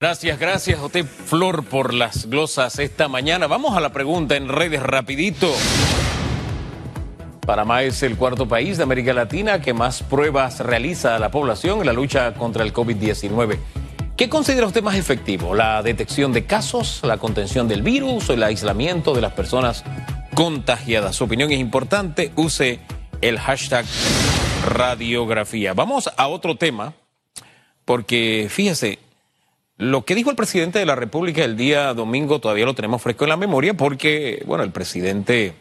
Gracias, gracias, Joté Flor, por las glosas esta mañana. Vamos a la pregunta en redes rapidito. Panamá es el cuarto país de América Latina que más pruebas realiza a la población en la lucha contra el COVID-19. ¿Qué considera usted más efectivo? ¿La detección de casos, la contención del virus o el aislamiento de las personas contagiadas? Su opinión es importante. Use el hashtag radiografía. Vamos a otro tema, porque fíjese, lo que dijo el presidente de la República el día domingo todavía lo tenemos fresco en la memoria porque, bueno, el presidente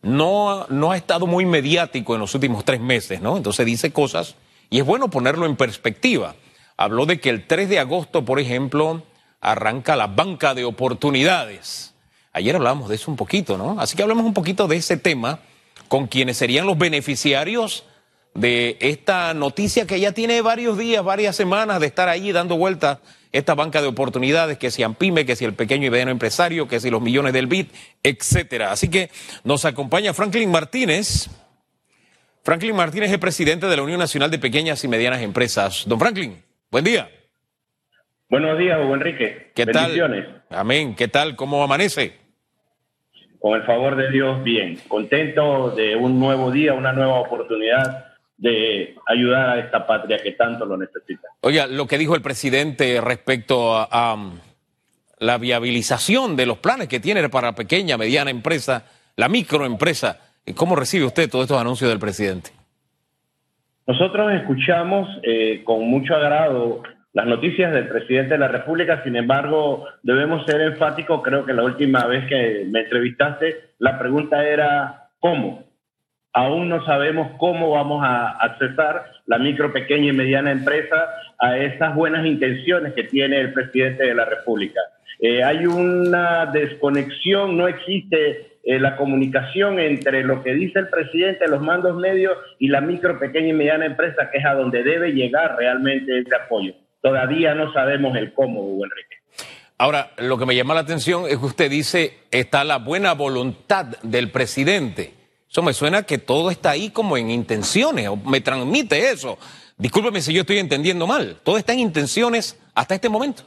no, no ha estado muy mediático en los últimos tres meses, ¿no? Entonces dice cosas y es bueno ponerlo en perspectiva. Habló de que el 3 de agosto, por ejemplo, arranca la banca de oportunidades. Ayer hablábamos de eso un poquito, ¿no? Así que hablamos un poquito de ese tema con quienes serían los beneficiarios de esta noticia que ya tiene varios días, varias semanas de estar ahí dando vueltas esta banca de oportunidades, que si AMPIME, que si el pequeño y mediano empresario, que si los millones del BID, etcétera. Así que nos acompaña Franklin Martínez. Franklin Martínez es presidente de la Unión Nacional de Pequeñas y Medianas Empresas. Don Franklin, buen día. Buenos días, Hugo Enrique. ¿Qué tal? Amén. ¿Qué tal? ¿Cómo amanece? Con el favor de Dios, bien. Contento de un nuevo día, una nueva oportunidad de ayudar a esta patria que tanto lo necesita. Oiga, lo que dijo el presidente respecto a, um, la viabilización de los planes que tiene para la pequeña, mediana empresa, la microempresa, ¿cómo recibe usted todos estos anuncios del presidente? Nosotros escuchamos eh, con mucho agrado las noticias del presidente de la República, sin embargo, debemos ser enfáticos, creo que la última vez que me entrevistaste, la pregunta era ¿cómo? Aún no sabemos cómo vamos a accesar la micro, pequeña y mediana empresa a esas buenas intenciones que tiene el presidente de la República. Eh, hay una desconexión, no existe eh, la comunicación entre lo que dice el presidente, los mandos medios y la micro, pequeña y mediana empresa, que es a donde debe llegar realmente ese apoyo. Todavía no sabemos el cómo, Hugo Enrique. Ahora, lo que me llama la atención es que usted dice, está la buena voluntad del presidente. Eso me suena que todo está ahí como en intenciones, o me transmite eso. Discúlpeme si yo estoy entendiendo mal. Todo está en intenciones hasta este momento.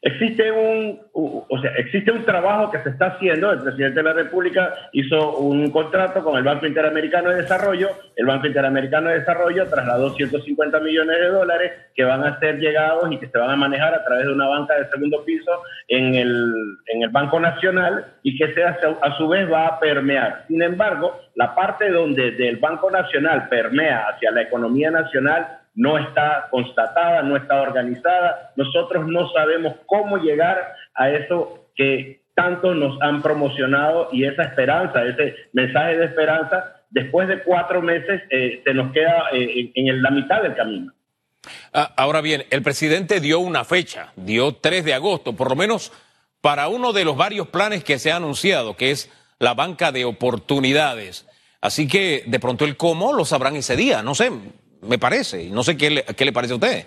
Existe un, o sea, existe un trabajo que se está haciendo. El presidente de la República hizo un contrato con el Banco Interamericano de Desarrollo. El Banco Interamericano de Desarrollo trasladó 150 millones de dólares que van a ser llegados y que se van a manejar a través de una banca de segundo piso en el, en el Banco Nacional y que sea, a su vez va a permear. Sin embargo, la parte donde del Banco Nacional permea hacia la economía nacional no está constatada, no está organizada. Nosotros no sabemos cómo llegar a eso que tanto nos han promocionado y esa esperanza, ese mensaje de esperanza, después de cuatro meses eh, se nos queda eh, en, la mitad del camino. Ah, ahora bien, el presidente dio una fecha, dio 3 de agosto, por lo menos para uno de los varios planes que se ha anunciado, que es la banca de oportunidades. Así que de pronto el cómo lo sabrán ese día, no sé, me parece. No sé qué le, qué le parece a usted.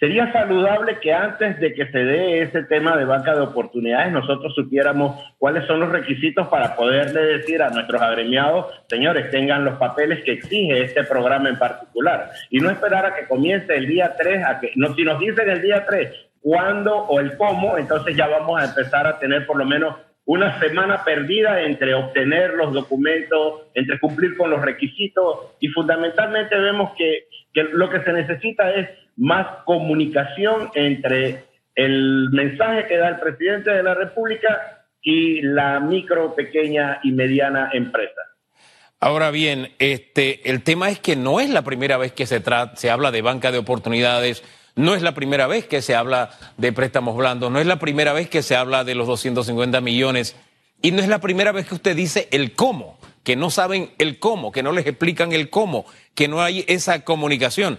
Sería saludable que antes de que se dé ese tema de banca de oportunidades, nosotros supiéramos cuáles son los requisitos para poderle decir a nuestros agremiados, señores, tengan los papeles que exige este programa en particular. Y no esperar a que comience el día 3, a que, no, si nos dicen el día 3 cuándo o el cómo, entonces ya vamos a empezar a tener por lo menos una semana perdida entre obtener los documentos, entre cumplir con los requisitos y fundamentalmente vemos que, lo que se necesita es más comunicación entre el mensaje que da el presidente de la República y la micro, pequeña y mediana empresa. Ahora bien, este, el tema es que no es la primera vez que se, se habla de banca de oportunidades no es la primera vez que se habla de préstamos blandos, no es la primera vez que se habla de los 250 millones y no es la primera vez que usted dice el cómo, que no saben el cómo, que no les explican el cómo, que no hay esa comunicación.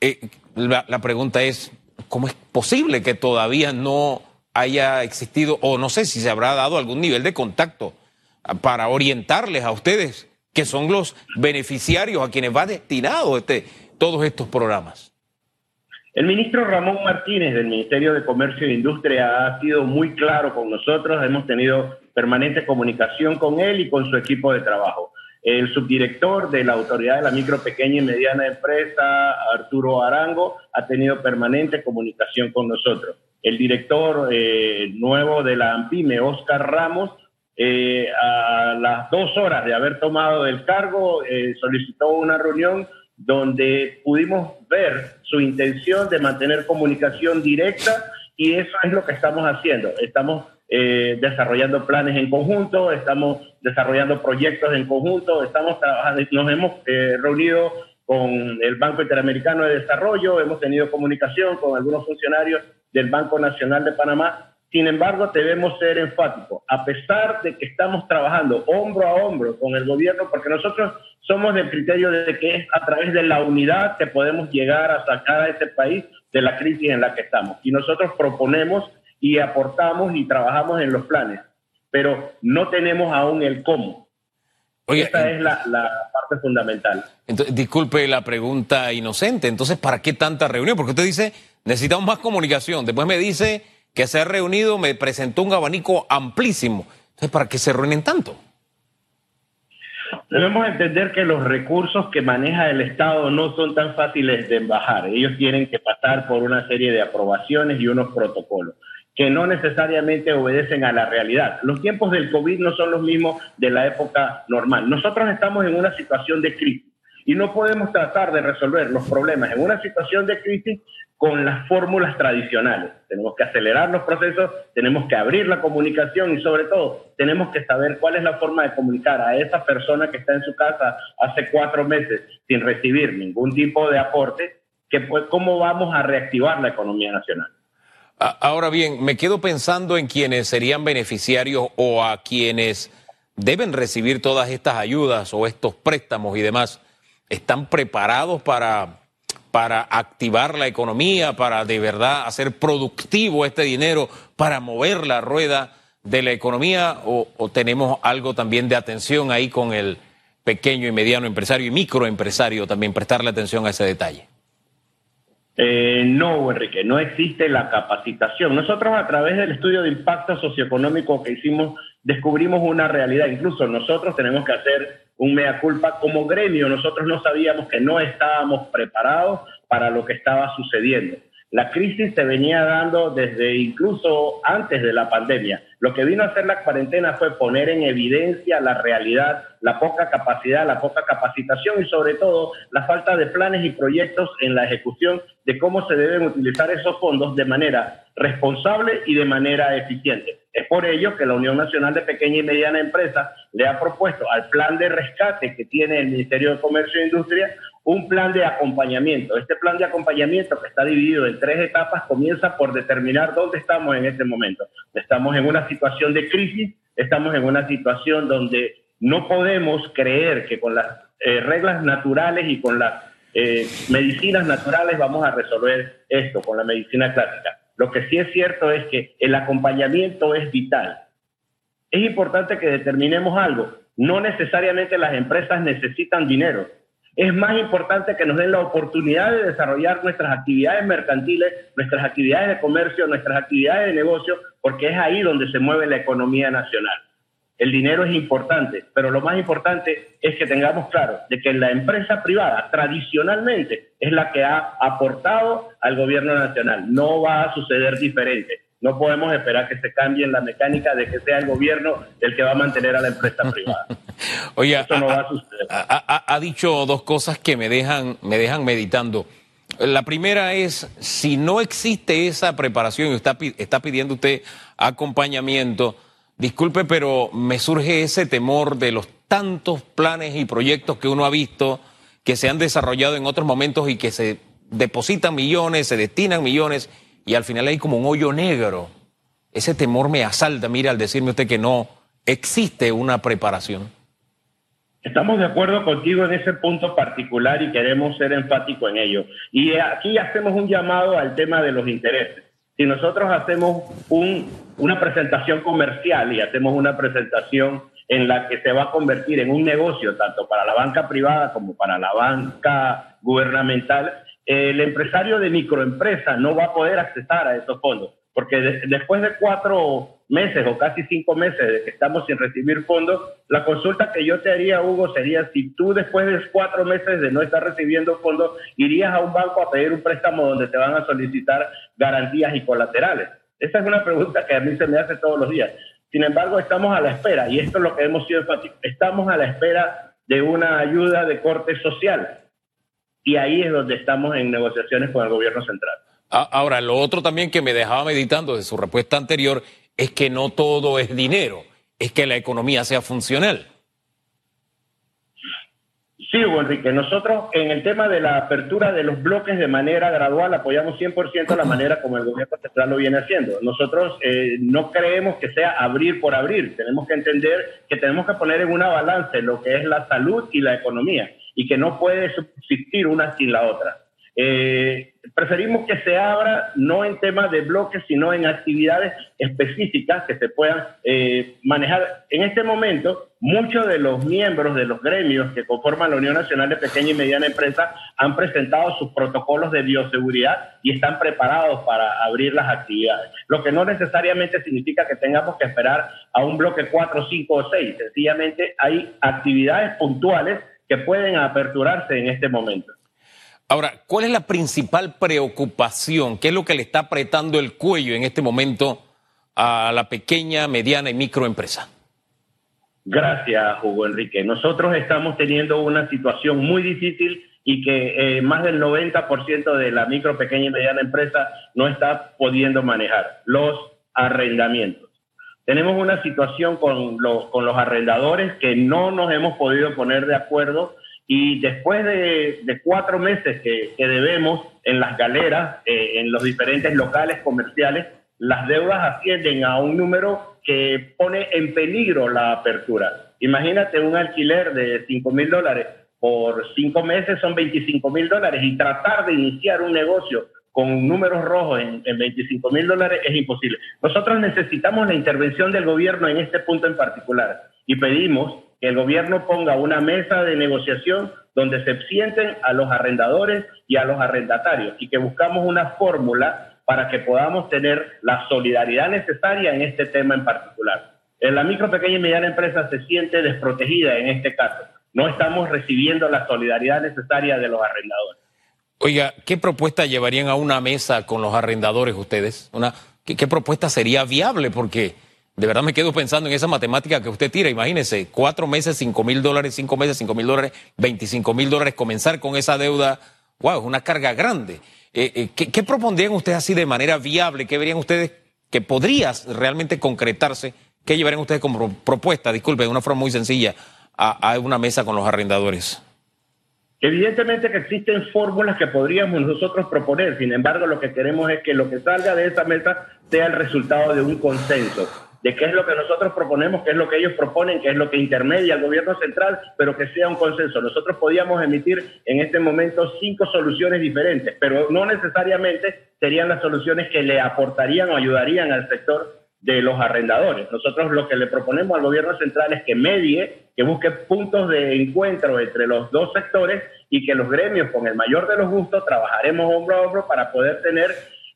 Eh, la, la pregunta es, ¿cómo es posible que todavía no haya existido, o no sé si se habrá dado algún nivel de contacto para orientarles a ustedes, que son los beneficiarios a quienes va destinado este, todos estos programas? El ministro Ramón Martínez del Ministerio de Comercio e Industria ha sido muy claro con nosotros, hemos tenido permanente comunicación con él y con su equipo de trabajo. El subdirector de la Autoridad de la Micro, Pequeña y Mediana Empresa, Arturo Arango, ha tenido permanente comunicación con nosotros. El director eh, nuevo de la AMPIME, Oscar Ramos, eh, a las dos horas de haber tomado el cargo, eh, solicitó una reunión donde pudimos ver su intención de mantener comunicación directa y eso es lo que estamos haciendo. Estamos eh, desarrollando planes en conjunto, estamos desarrollando proyectos en conjunto, estamos trabajando, nos hemos reunido con el Banco Interamericano de Desarrollo, hemos tenido comunicación con algunos funcionarios del Banco Nacional de Panamá sin embargo, debemos ser enfáticos, a pesar de que estamos trabajando hombro a hombro con el gobierno, porque nosotros somos del criterio de que es a través de la unidad que podemos llegar a sacar a este país de la crisis en la que estamos. Y nosotros proponemos y aportamos y trabajamos en los planes, pero no tenemos aún el cómo. Oye, Esa es la, parte fundamental. disculpe la pregunta inocente. Entonces, ¿para qué tanta reunión? Porque usted dice, necesitamos más comunicación. Después me dice que se ha reunido me presentó un abanico amplísimo. Entonces, ¿para qué se reúnen tanto? Debemos entender que los recursos que maneja el Estado no son tan fáciles de bajar. Ellos tienen que pasar por una serie de aprobaciones y unos protocolos que no necesariamente obedecen a la realidad. Los tiempos del COVID no son los mismos de la época normal. Nosotros estamos en una situación de crisis y no podemos tratar de resolver los problemas en una situación de crisis con las fórmulas tradicionales. Tenemos que acelerar los procesos, tenemos que abrir la comunicación y sobre todo tenemos que saber cuál es la forma de comunicar a esa persona que está en su casa hace cuatro meses sin recibir ningún tipo de aporte, que pues, cómo vamos a reactivar la economía nacional. Ahora bien, me quedo pensando en quienes serían beneficiarios o a quienes deben recibir todas estas ayudas o estos préstamos y demás. ¿Están preparados para para activar la economía, para de verdad hacer productivo este dinero, para mover la rueda de la economía o, tenemos algo también de atención ahí con el pequeño y mediano empresario y microempresario también, prestarle atención a ese detalle? Eh, no, Enrique, no existe la capacitación. Nosotros a través del estudio de impacto socioeconómico que hicimos descubrimos una realidad. Incluso nosotros tenemos que hacer un mea culpa como gremio. Nosotros no sabíamos que no estábamos preparados para lo que estaba sucediendo. La crisis se venía dando desde incluso antes de la pandemia. Lo que vino a hacer la cuarentena fue poner en evidencia la realidad, la poca capacidad, la poca capacitación y sobre todo la falta de planes y proyectos en la ejecución de cómo se deben utilizar esos fondos de manera responsable y de manera eficiente. Es por ello que la Unión Nacional de Pequeña y Mediana Empresa le ha propuesto al plan de rescate que tiene el Ministerio de Comercio e Industria un plan de acompañamiento. Este plan de acompañamiento que está dividido en tres etapas comienza por determinar dónde estamos en este momento. Estamos en una situación de crisis, estamos en una situación donde no podemos creer que con las eh, reglas naturales y con las eh, medicinas naturales vamos a resolver esto, con la medicina clásica. Lo que sí es cierto es que el acompañamiento es vital. Es importante que determinemos algo. No necesariamente las empresas necesitan dinero es más importante que nos den la oportunidad de desarrollar nuestras actividades mercantiles, nuestras actividades de comercio, nuestras actividades de negocio, porque es ahí donde se mueve la economía nacional. El dinero es importante, pero lo más importante es que tengamos claro de que la empresa privada tradicionalmente es la que ha aportado al gobierno nacional. No va a suceder diferente. No podemos esperar que se cambie la mecánica de que sea el gobierno el que va a mantener a la empresa privada. Oye, Eso no ha, va a suceder. Ha, dicho dos cosas que me dejan, me dejan meditando. La primera es, si no existe esa preparación y está, está pidiendo usted acompañamiento, disculpe, pero me surge ese temor de los tantos planes y proyectos que uno ha visto que se han desarrollado en otros momentos y que se depositan millones, se destinan millones y al final hay como un hoyo negro. Ese temor me asalta, mira, al decirme usted que no existe una preparación. Estamos de acuerdo contigo en ese punto particular y queremos ser enfáticos en ello. Y aquí hacemos un llamado al tema de los intereses. Si nosotros hacemos un, una presentación comercial y hacemos una presentación en la que se va a convertir en un negocio tanto para la banca privada como para la banca gubernamental, el empresario de microempresa no va a poder accesar a esos fondos. porque después de cuatro meses o casi cinco meses de que estamos sin recibir fondos, la consulta que yo te haría, Hugo, sería si tú después de cuatro meses de no estar recibiendo fondos, irías a un banco a pedir un préstamo donde te van a solicitar garantías y colaterales. Esa es una pregunta que a mí se me hace todos los días. Sin embargo, estamos a la espera, y esto es lo que hemos sido estamos a la espera de una ayuda de corte social. Y ahí es donde estamos en negociaciones con el gobierno central. Ahora, lo otro también que me dejaba meditando de su respuesta anterior es que no todo es dinero, es que la economía sea funcional. Sí, Enrique, nosotros en el tema de la apertura de los bloques de manera gradual apoyamos 100% la manera como el gobierno central lo viene haciendo. Nosotros eh, no creemos que sea abrir por abrir, tenemos que entender que tenemos que poner en una balanza lo que es la salud y la economía y que no puede subsistir una sin la otra. Eh, preferimos que se abra no en temas de bloques, sino en actividades específicas que se puedan eh, manejar. En este momento, muchos de los miembros de los gremios que conforman la Unión Nacional de Pequeña y Mediana Empresa han presentado sus protocolos de bioseguridad y están preparados para abrir las actividades. Lo que no necesariamente significa que tengamos que esperar a un bloque 4, 5 o 6. Sencillamente hay actividades puntuales que pueden aperturarse en este momento. Ahora, ¿cuál es la principal preocupación? ¿Qué es lo que le está apretando el cuello en este momento a la pequeña, mediana y microempresa? Gracias, Hugo Enrique. Nosotros estamos teniendo una situación muy difícil y que eh, más del 90% de la micro, pequeña y mediana empresa no está pudiendo manejar los arrendamientos. Tenemos una situación con, con los arrendadores que no nos hemos podido poner de acuerdo y después de, cuatro meses que, debemos en las galeras, eh, en los diferentes locales comerciales, las deudas ascienden a un número que pone en peligro la apertura. Imagínate un alquiler de 5 mil dólares por cinco meses son 25 mil dólares y tratar de iniciar un negocio con números rojos en, en 25 mil dólares es imposible. Nosotros necesitamos la intervención del gobierno en este punto en particular y pedimos que el gobierno ponga una mesa de negociación donde se sienten a los arrendadores y a los arrendatarios y que buscamos una fórmula para que podamos tener la solidaridad necesaria en este tema en particular. La micro, pequeña y mediana empresa se siente desprotegida en este caso. No estamos recibiendo la solidaridad necesaria de los arrendadores. Oiga, ¿qué propuesta llevarían a una mesa con los arrendadores ustedes? Una, ¿qué, propuesta sería viable? Porque de verdad me quedo pensando en esa matemática que usted tira. Imagínese, cuatro meses, cinco mil dólares, cinco meses, cinco mil dólares, veinticinco mil dólares, comenzar con esa deuda. Wow, es una carga grande. Eh, eh, ¿qué, propondrían ustedes así de manera viable? ¿Qué verían ustedes que podría realmente concretarse? ¿Qué llevarían ustedes como propuesta, disculpen, de una forma muy sencilla, a una mesa con los arrendadores? Evidentemente que existen fórmulas que podríamos nosotros proponer, sin embargo lo que queremos es que lo que salga de esa mesa sea el resultado de un consenso de qué es lo que nosotros proponemos, qué es lo que ellos proponen, qué es lo que intermedia el gobierno central, pero que sea un consenso. Nosotros podíamos emitir en este momento cinco soluciones diferentes, pero no necesariamente serían las soluciones que le aportarían o ayudarían al sector de los arrendadores. Nosotros lo que le proponemos al gobierno central es que medie, que busque puntos de encuentro entre los dos sectores y que los gremios, con el mayor de los gustos, trabajaremos hombro a hombro para poder tener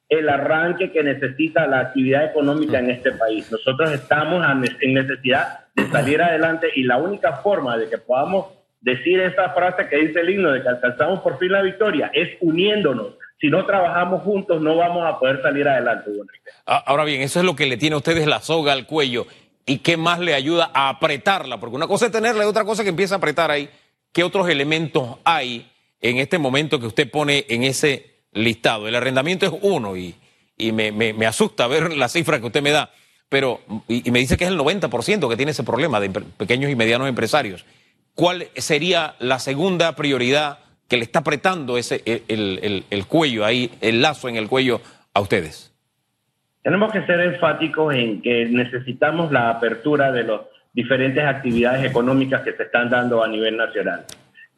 el arranque que necesita la actividad económica en este país. Nosotros estamos en necesidad de salir adelante y la única forma de que podamos decir esa frase que dice el himno de que alcanzamos por fin la victoria es uniéndonos. Si no trabajamos juntos no vamos a poder salir adelante. Ah, ahora bien, eso es lo que le tiene a ustedes la soga al cuello. ¿Y qué más le ayuda a apretarla? Porque una cosa es tenerla y otra cosa es que empieza a apretar ahí. ¿Qué otros elementos hay en este momento que usted pone en ese listado. El arrendamiento es uno y, y me, asusta ver la cifra que usted me da, pero y, me dice que es el 90% que tiene ese problema de pequeños y medianos empresarios. ¿Cuál sería la segunda prioridad que le está apretando ese, el, el, el cuello ahí, el lazo en el cuello a ustedes? Tenemos que ser enfáticos en que necesitamos la apertura de las diferentes actividades económicas que se están dando a nivel nacional.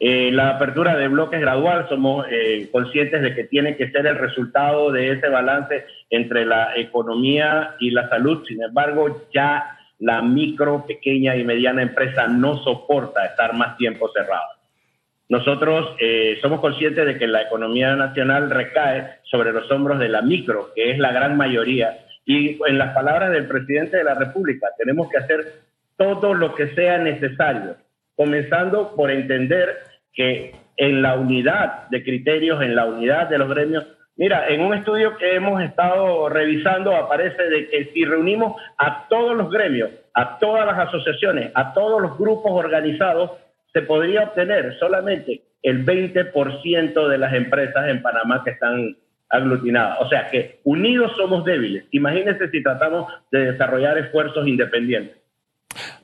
Eh, la apertura de bloques gradual, somos eh, conscientes de que tiene que ser el resultado de ese balance entre la economía y la salud. Sin embargo, ya la micro, pequeña y mediana empresa no soporta estar más tiempo cerrada. Nosotros eh, somos conscientes de que la economía nacional recae sobre los hombros de la micro, que es la gran mayoría, Y en las palabras del presidente de la República, tenemos que hacer todo lo que sea necesario, comenzando por entender que en la unidad de criterios, en la unidad de los gremios, Mira, en un estudio que hemos estado revisando aparece de que si reunimos a todos los gremios, a todas las asociaciones, a todos los grupos organizados, se podría obtener solamente el 20% de las empresas en Panamá que están aglutinadas. O sea que unidos somos débiles. Imagínense si tratamos de desarrollar esfuerzos independientes.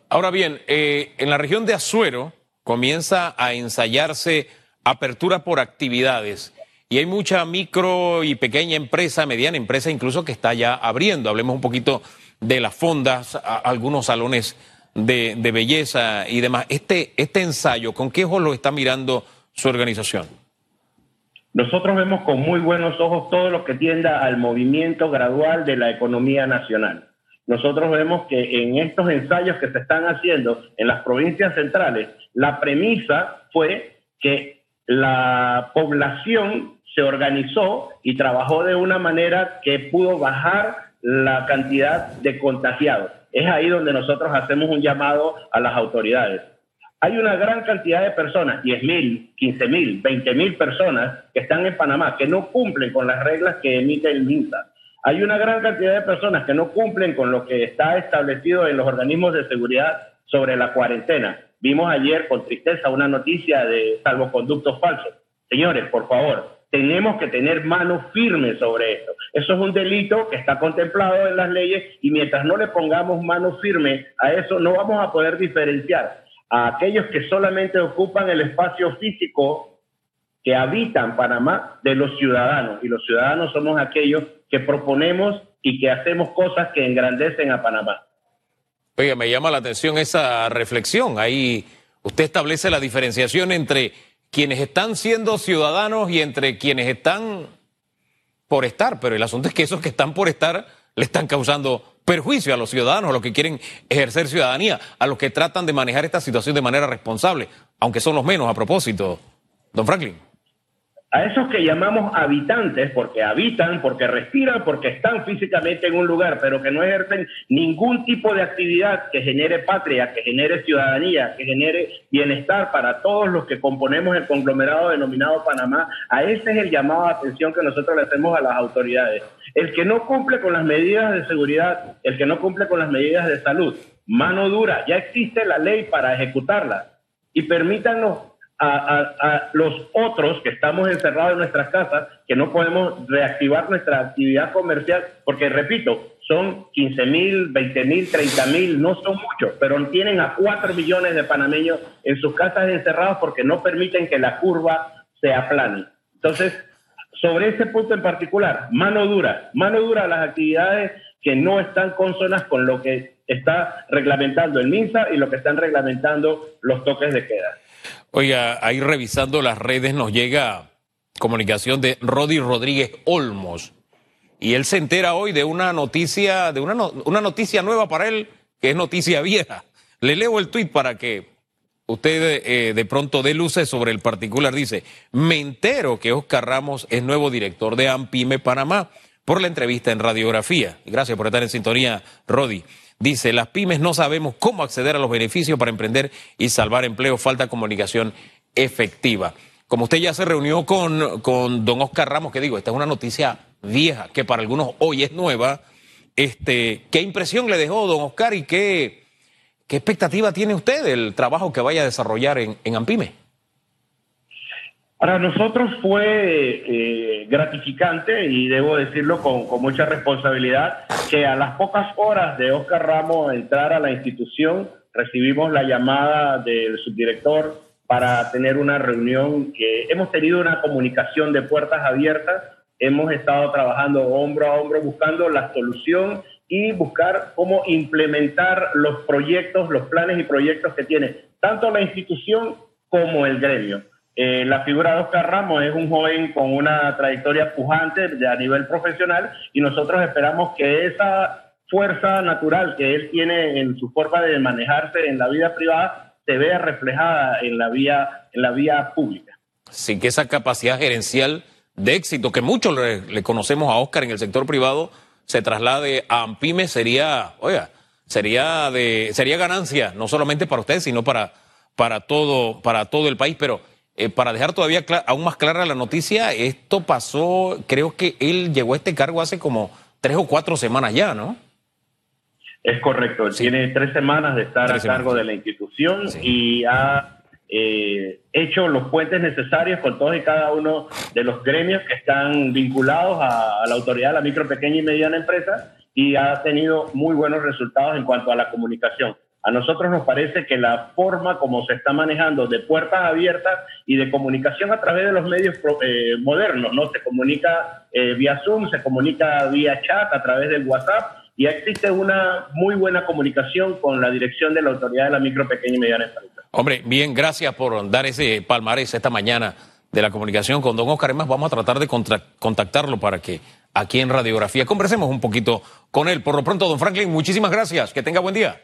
Ahora bien, eh, en la región de Azuero comienza a ensayarse apertura por actividades. Y hay mucha micro y pequeña empresa, mediana empresa incluso que está ya abriendo. Hablemos un poquito de las fondas, algunos salones de, belleza y demás. Este, este ensayo, ¿con qué ojos lo está mirando su organización? Nosotros vemos con muy buenos ojos todo lo que tienda al movimiento gradual de la economía nacional. Nosotros vemos que en estos ensayos que se están haciendo en las provincias centrales, la premisa fue que la población se organizó y trabajó de una manera que pudo bajar la cantidad de contagiados. Es ahí donde nosotros hacemos un llamado a las autoridades. Hay una gran cantidad de personas, 10 mil, 15 mil, 20 mil personas que están en Panamá, que no cumplen con las reglas que emite el MINSA. Hay una gran cantidad de personas que no cumplen con lo que está establecido en los organismos de seguridad sobre la cuarentena. Vimos ayer con tristeza una noticia de salvoconductos falsos. Señores, por favor, tenemos que tener manos firmes sobre esto. Eso es un delito que está contemplado en las leyes y mientras no le pongamos manos firmes a eso, no vamos a poder diferenciar a aquellos que solamente ocupan el espacio físico que habitan Panamá de los ciudadanos. Y los ciudadanos somos aquellos que proponemos y que hacemos cosas que engrandecen a Panamá. Oiga, me llama la atención esa reflexión. Ahí usted establece la diferenciación entre quienes están siendo ciudadanos y entre quienes están por estar, pero el asunto es que esos que están por estar le están causando perjuicio a los ciudadanos, a los que quieren ejercer ciudadanía, a los que tratan de manejar esta situación de manera responsable, aunque son los menos a propósito. Don Franklin a esos que llamamos habitantes, porque habitan, porque respiran, porque están físicamente en un lugar, pero que no ejercen ningún tipo de actividad que genere patria, que genere ciudadanía, que genere bienestar para todos los que componemos el conglomerado denominado Panamá, a ese es el llamado de atención que nosotros le hacemos a las autoridades. El que no cumple con las medidas de seguridad, el que no cumple con las medidas de salud, mano dura, ya existe la ley para ejecutarla. Y permítanos a, los otros que estamos encerrados en nuestras casas, que no podemos reactivar nuestra actividad comercial, porque repito, son 15 mil, 20 mil, 30 mil, no son muchos, pero tienen a 4 millones de panameños en sus casas encerrados porque no permiten que la curva se aplane. Entonces, sobre ese punto en particular, mano dura, mano dura a las actividades que no están consonas con lo que está reglamentando el MINSA y lo que están reglamentando los toques de queda. Oiga, ahí revisando las redes nos llega comunicación de Rodi Rodríguez Olmos. Y él se entera hoy de una noticia, de una, una noticia nueva para él, que es noticia vieja. Le leo el tuit para que usted eh, de pronto dé luces sobre el particular. Dice, me entero que Oscar Ramos es nuevo director de AMPIME Panamá por la entrevista en radiografía. Gracias por estar en sintonía, Rodi. Dice, las pymes no sabemos cómo acceder a los beneficios para emprender y salvar empleo, falta comunicación efectiva. Como usted ya se reunió con, con don Oscar Ramos, que digo, esta es una noticia vieja, que para algunos hoy es nueva, este, ¿qué impresión le dejó don Oscar y qué, qué expectativa tiene usted del trabajo que vaya a desarrollar en, en Ampime? Para nosotros fue eh, gratificante y debo decirlo con, mucha responsabilidad que a las pocas horas de Oscar Ramos entrar a la institución recibimos la llamada del subdirector para tener una reunión que hemos tenido una comunicación de puertas abiertas, hemos estado trabajando hombro a hombro buscando la solución y buscar cómo implementar los proyectos, los planes y proyectos que tiene tanto la institución como el gremio. Eh, la figura de Oscar Ramos es un joven con una trayectoria pujante a nivel profesional y nosotros esperamos que esa fuerza natural que él tiene en su forma de manejarse en la vida privada se vea reflejada en la vía, en la vía pública. Sí, que esa capacidad gerencial de éxito que muchos le, conocemos a Oscar en el sector privado se traslade a Ampime sería, oiga, sería de, sería ganancia, no solamente para ustedes, sino para, para todo, para todo el país. Pero eh, para dejar todavía aún más clara la noticia, esto pasó, creo que él llegó a este cargo hace como tres o cuatro semanas ya, ¿no? Es correcto, tiene tres semanas de estar a cargo de la institución y ha eh, hecho los puentes necesarios con todos y cada uno de los gremios que están vinculados a, la autoridad de la micro, pequeña y mediana empresa y ha tenido muy buenos resultados en cuanto a la comunicación. A nosotros nos parece que la forma como se está manejando de puertas abiertas y de comunicación a través de los medios eh, modernos, ¿no? Se comunica eh, vía Zoom, se comunica vía chat, a través del WhatsApp, y existe una muy buena comunicación con la dirección de la autoridad de la micro, pequeña y mediana empresa. Hombre, bien, gracias por dar ese palmarés esta mañana de la comunicación con don Oscar. Además, vamos a tratar de contactarlo para que aquí en Radiografía conversemos un poquito con él. Por lo pronto, don Franklin, muchísimas gracias. Que tenga buen día.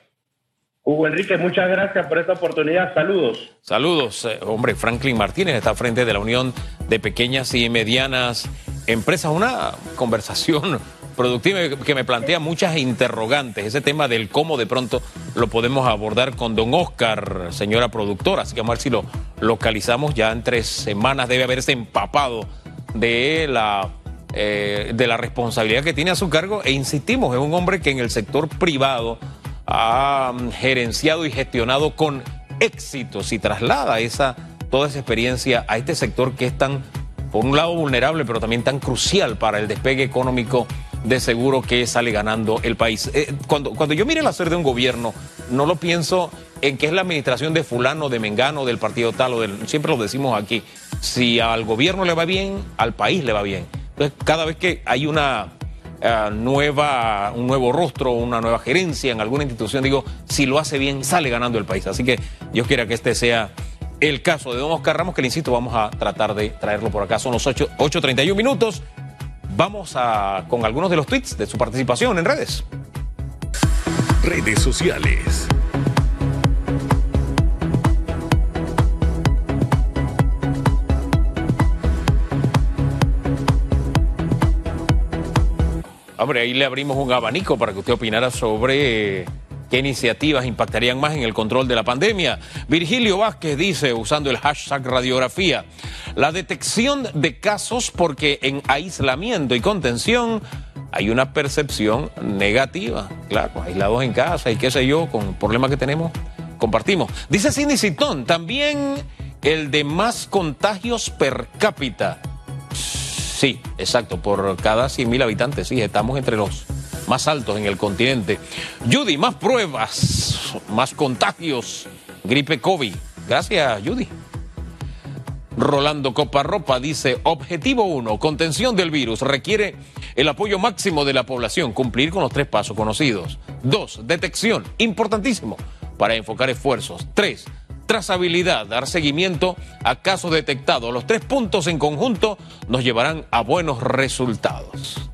Hugo Enrique, muchas gracias por esta oportunidad. Saludos. Saludos. Eh, hombre, Franklin Martínez está frente de la Unión de Pequeñas y Medianas Empresas. Una conversación productiva que me plantea muchas interrogantes. Ese tema del cómo de pronto lo podemos abordar con don Oscar, señora productora. Así que vamos a ver si lo localizamos. Ya en tres semanas debe haberse empapado de la eh, de la responsabilidad que tiene a su cargo e insistimos, es un hombre que en el sector privado ha gerenciado y gestionado con éxito y traslada esa, toda esa experiencia a este sector que es tan, por un lado, vulnerable, pero también tan crucial para el despegue económico de seguro que sale ganando el país. Eh, cuando, cuando yo mire el hacer de un gobierno, no lo pienso en que es la administración de fulano, de mengano, del partido tal o del... Siempre lo decimos aquí. Si al gobierno le va bien, al país le va bien. Entonces, cada vez que hay una eh, nueva, un nuevo rostro, una nueva gerencia en alguna institución, digo, si lo hace bien, sale ganando el país. Así que Dios quiera que este sea el caso de Don Oscar Ramos, que le insisto, vamos a tratar de traerlo por acá. Son los 8.31 minutos. Vamos a, con algunos de los tweets de su participación en redes. Redes sociales. Hombre, ahí le abrimos un abanico para que usted opinara sobre qué iniciativas impactarían más en el control de la pandemia. Virgilio Vázquez dice, usando el hashtag radiografía, la detección de casos porque en aislamiento y contención hay una percepción negativa. Claro, aislados en casa y qué sé yo, con problemas que tenemos, compartimos. Dice Cindy Citón, también el de más contagios per cápita. Sí, exacto, por cada 100.000 habitantes, sí, estamos entre los más altos en el continente. Judy, más pruebas, más contagios, gripe COVID. Gracias, Judy. Rolando Coparropa dice, objetivo 1, contención del virus, requiere el apoyo máximo de la población, cumplir con los tres pasos conocidos. 2, detección, importantísimo, para enfocar esfuerzos. 3, trazabilidad, dar seguimiento a casos detectados. Los tres puntos en conjunto nos llevarán a buenos resultados.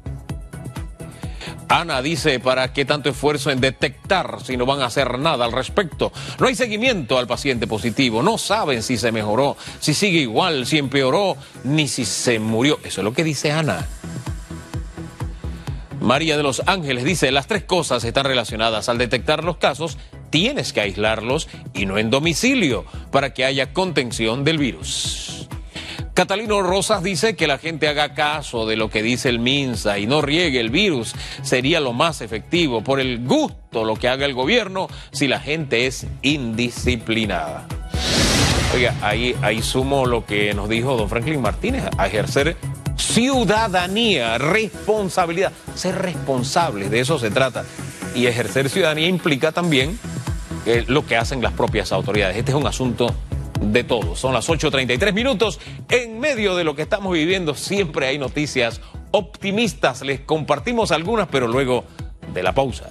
Ana dice, ¿para qué tanto esfuerzo en detectar si no van a hacer nada al respecto? No hay seguimiento al paciente positivo, no saben si se mejoró, si sigue igual, si empeoró, ni si se murió. Eso es lo que dice Ana. María de los Ángeles dice, las tres cosas están relacionadas. Al detectar los casos, tienes que aislarlos y no en domicilio para que haya contención del virus. Catalino Rosas dice que la gente haga caso de lo que dice el MINSA y no riegue el virus. Sería lo más efectivo por el gusto lo que haga el gobierno si la gente es indisciplinada. Oiga, ahí, ahí sumo lo que nos dijo don Franklin Martínez, a ejercer ciudadanía, responsabilidad, ser responsables, de eso se trata. Y ejercer ciudadanía implica también lo que hacen las propias autoridades. Este es un asunto de todos. Son las 8.33 minutos. En medio de lo que estamos viviendo siempre hay noticias optimistas. Les compartimos algunas, pero luego de la pausa.